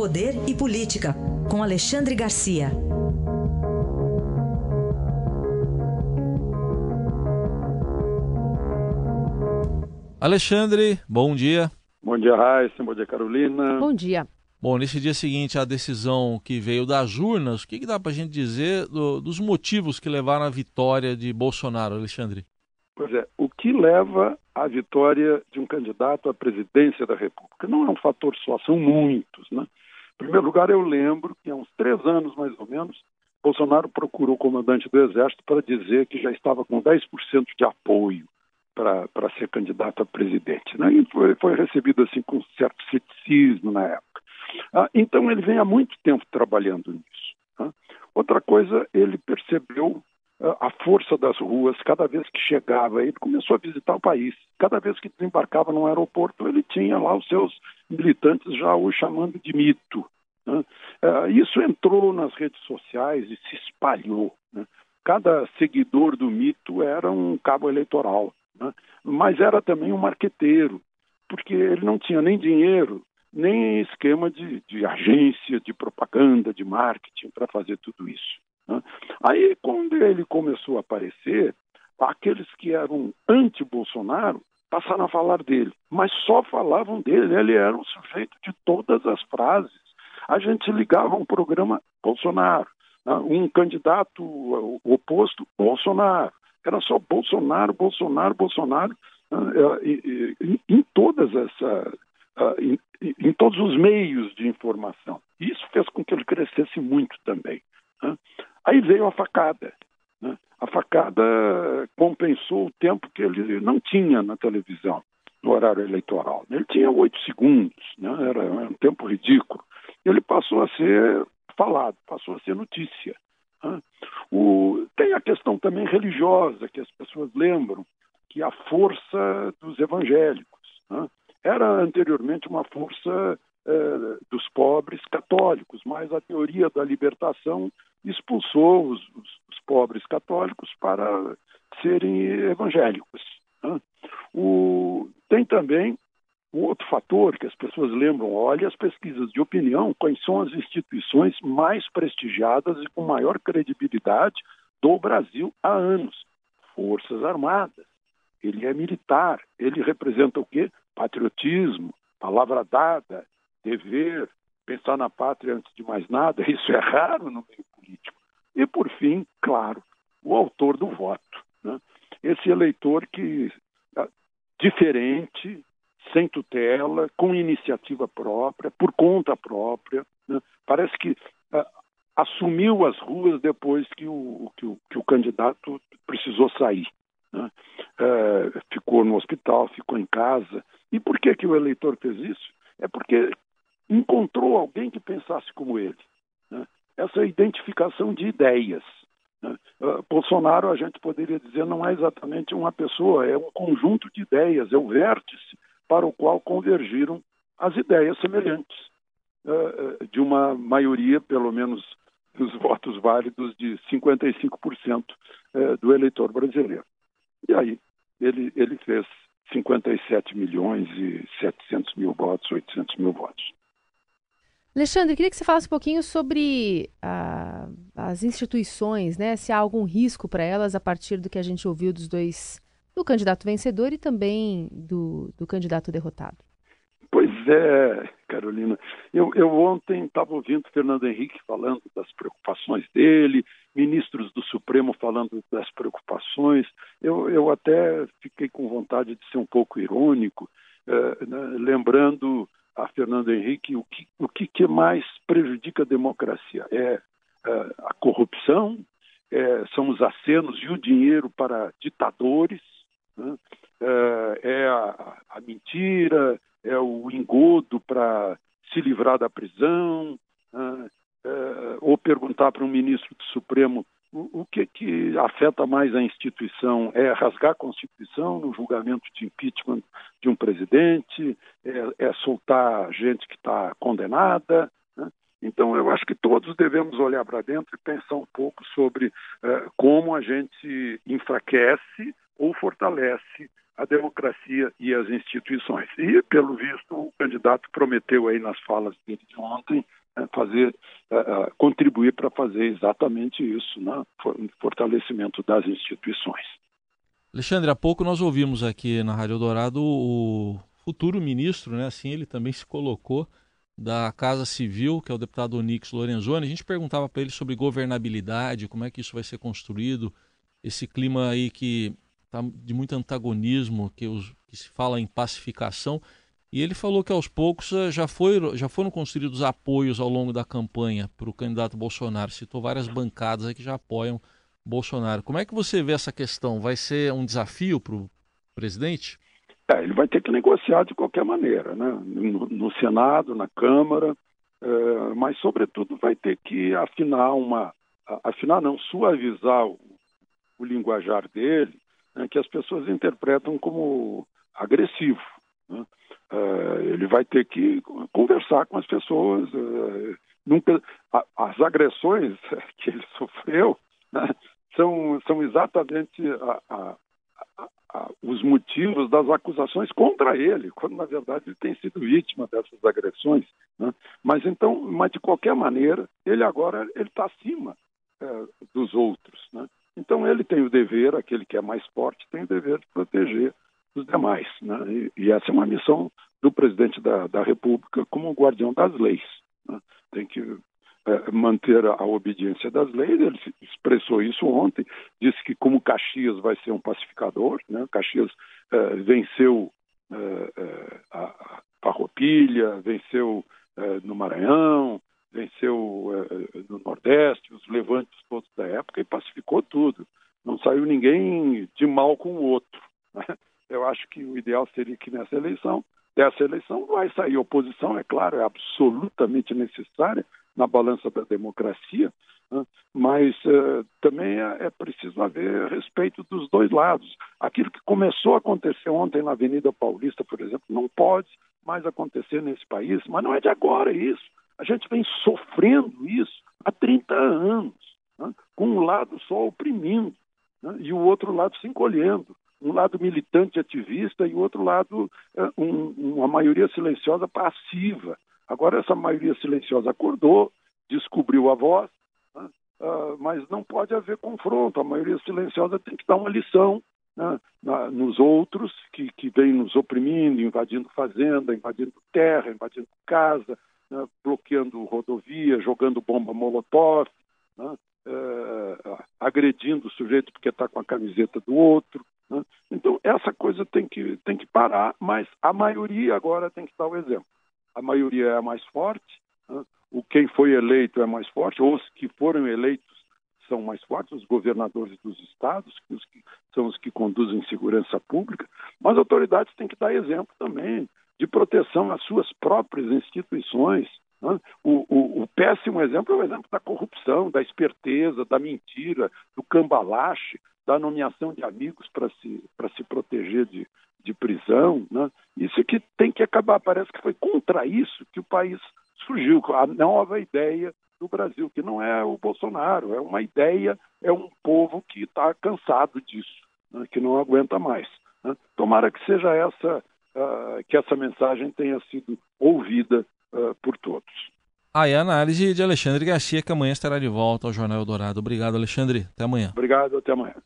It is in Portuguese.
Poder e Política, com Alexandre Garcia. Alexandre, bom dia. Bom dia, Raíssa. Bom dia, Carolina. Bom dia. Bom, nesse dia seguinte, a decisão que veio das urnas, o que, que dá para a gente dizer do, dos motivos que levaram à vitória de Bolsonaro, Alexandre? Pois é, o que leva à vitória de um candidato à presidência da República? Não é um fator só, são muitos. Né? Primeiro lugar, eu lembro que há uns três anos, mais ou menos, Bolsonaro procurou o comandante do Exército para dizer que já estava com 10% de apoio para ser candidato a presidente. Né? E foi, foi recebido assim com certo ceticismo na época. Ah, então ele vem há muito tempo trabalhando nisso. Né? Outra coisa, ele percebeu a força das ruas cada vez que chegava. Ele começou a visitar o país. Cada vez que desembarcava no aeroporto, ele tinha lá os seus militantes já o chamando de mito. Né? Ah, isso entrou nas redes sociais e se espalhou. Né? Cada seguidor do mito era um cabo eleitoral, né? mas era também um marqueteiro, porque ele não tinha nem dinheiro nem esquema de, de agência, de propaganda, de marketing para fazer tudo isso. Né? Aí, quando ele começou a aparecer, aqueles que eram anti-Bolsonaro passaram a falar dele, mas só falavam dele, ele era o sujeito de todas as frases. A gente ligava um programa Bolsonaro, né? um candidato oposto, Bolsonaro. Era só Bolsonaro, Bolsonaro, Bolsonaro, né? em todas essas uh, em, em, todos os meios de informação. Isso fez com que ele crescesse muito também. Aí veio a facada. Né? A facada compensou o tempo que ele não tinha na televisão, no horário eleitoral. Ele tinha oito segundos, né? era um tempo ridículo. Ele passou a ser falado, passou a ser notícia. Né? O, tem a questão também religiosa, que as pessoas lembram, que a força dos evangélicos. Né? era anteriormente uma força eh, dos pobres católicos, mas a teoria da libertação expulsou os, os, os pobres católicos para serem evangélicos. Né? O, tem também um outro fator que as pessoas lembram, olha as pesquisas de opinião, quais são as instituições mais prestigiadas e com maior credibilidade do Brasil há anos. Forças Armadas. Ele é militar. Ele representa o quê? patriotismo, palavra dada, dever, pensar na pátria antes de mais nada, isso é raro no meio político. E, por fim, claro, o autor do voto. Né? Esse eleitor que, ah, diferente, sem tutela, com iniciativa própria, por conta própria, né? parece que uh, assumiu as ruas depois que o, que o, que o candidato precisou sair. Né? Uh, ficou no hospital, ficou em casa, e por que, que o eleitor fez isso? É porque encontrou alguém que pensasse como ele. Né? Essa identificação de ideias. Né? Uh, Bolsonaro, a gente poderia dizer, não é exatamente uma pessoa, é um conjunto de ideias, é o vértice para o qual convergiram as ideias semelhantes uh, de uma maioria, pelo menos dos votos válidos, de 55% uh, do eleitor brasileiro. E aí, ele, ele fez 57 milhões e 700 mil votos, 800 mil votos. Alexandre, queria que você falasse um pouquinho sobre ah, as instituições, né? Se há algum risco para elas a partir do que a gente ouviu dos dois, do candidato vencedor e também do, do candidato derrotado. Pois é, Carolina. Eu, eu ontem estava ouvindo Fernando Henrique falando das preocupações dele, ministros do Supremo falando das preocupações. Eu, eu até fiquei com vontade de ser um pouco irônico, eh, né, lembrando a Fernando Henrique o que, o que, mais prejudica a democracia. É, é a corrupção, é, são os acenos e o dinheiro para ditadores, né? é, é a, a mentira, é o engodo para se livrar da prisão, né? é, ou perguntar para um ministro do Supremo o, o, que, que afeta mais a instituição é rasgar a Constituição no julgamento de impeachment de um presidente, é, é soltar gente que está condenada. Né? Então, eu acho que todos devemos olhar para dentro e pensar um pouco sobre é, como a gente enfraquece ou fortalece a democracia e as instituições. E, pelo visto, o candidato prometeu aí nas falas dele de ontem fazer, uh, contribuir para fazer exatamente isso, né, fortalecimento das instituições. Alexandre, há pouco nós ouvimos aqui na Rádio Dourado o futuro ministro, né, assim ele também se colocou, da Casa Civil, que é o deputado Onix Lorenzoni. A gente perguntava para ele sobre governabilidade, como é que isso vai ser construído, esse clima aí que está de muito antagonismo, que, os, que se fala em pacificação. E ele falou que aos poucos eh, já, foi, já foram construídos apoios ao longo da campanha para o candidato Bolsonaro. Citou várias bancadas aí que já apoiam Bolsonaro. Como é que você vê essa questão? Vai ser um desafio para o presidente? É, ele vai ter que negociar de qualquer maneira, né? no, no Senado, na Câmara, é, mas, sobretudo, vai ter que afinar uma. Afinar, não, suavizar o, o linguajar dele, né, que as pessoas interpretam como agressivo. Né? Uh, ele vai ter que conversar com as pessoas. Uh, nunca, a, as agressões que ele sofreu né, são, são exatamente a, a, os motivos das acusações contra ele, quando na verdade ele tem sido vítima dessas agressões. Né? Mas então, mas de qualquer maneira, ele agora ele está acima é, dos outros. Né? Então ele tem o dever, aquele que é mais forte tem o dever de proteger os demais. Né? E, essa é uma missão do presidente da, da República como guardião das leis. Né? Tem que é, manter a, obediência das leis. Ele expressou isso ontem, disse que como Caxias vai ser um pacificador, né? Caxias é, venceu é, a, a Farroupilha, venceu no Maranhão, venceu no Nordeste, os levantes todos da época e pacificou tudo. Não saiu ninguém de mal com o outro. Né? Eu acho que o ideal seria que nessa eleição, dessa eleição, vai sair oposição, é claro, é absolutamente necessária na balança da democracia, né? mas uh, também é, é, preciso haver respeito dos dois lados. Aquilo que começou a acontecer ontem na Avenida Paulista, por exemplo, não pode mais acontecer nesse país, mas não é de agora isso. A gente vem sofrendo isso há 30 anos, né? com um lado só oprimindo né? e o outro lado se encolhendo um lado militante ativista e o outro lado é, um, uma maioria silenciosa passiva. Agora essa maioria silenciosa acordou, descobriu a voz, né? uh, mas não pode haver confronto. A maioria silenciosa tem que dar uma lição né? Na, nos outros que, que vêm nos oprimindo, invadindo fazenda, invadindo terra, invadindo casa, né? bloqueando rodovia, jogando bomba molotov, uh, agredindo o sujeito porque está com a camiseta do outro. Né? Então, essa coisa tem que, tem que parar, mas a maioria agora tem que dar o exemplo. A maioria é a mais forte, né? o quem foi eleito é mais forte, ou os que foram eleitos são mais fortes, os governadores dos estados, que, os que são os que conduzem segurança pública, mas as autoridades têm que dar exemplo também de proteção às suas próprias instituições. Né? O, o, o, péssimo exemplo é o exemplo da corrupção, da esperteza, da mentira, do cambalache da nomeação de amigos para se, se proteger de, de prisão. Né? Isso que tem que acabar. Parece que foi contra isso que o país surgiu, a nova ideia do Brasil, que não é o Bolsonaro, é uma ideia, é um povo que está cansado disso, né? que não aguenta mais. Né? Tomara que seja essa, uh, que essa mensagem tenha sido ouvida uh, por todos. Aí a análise de Alexandre Garcia, que amanhã estará de volta ao Jornal Eldorado. Obrigado, Alexandre. Até amanhã. Obrigado, até amanhã.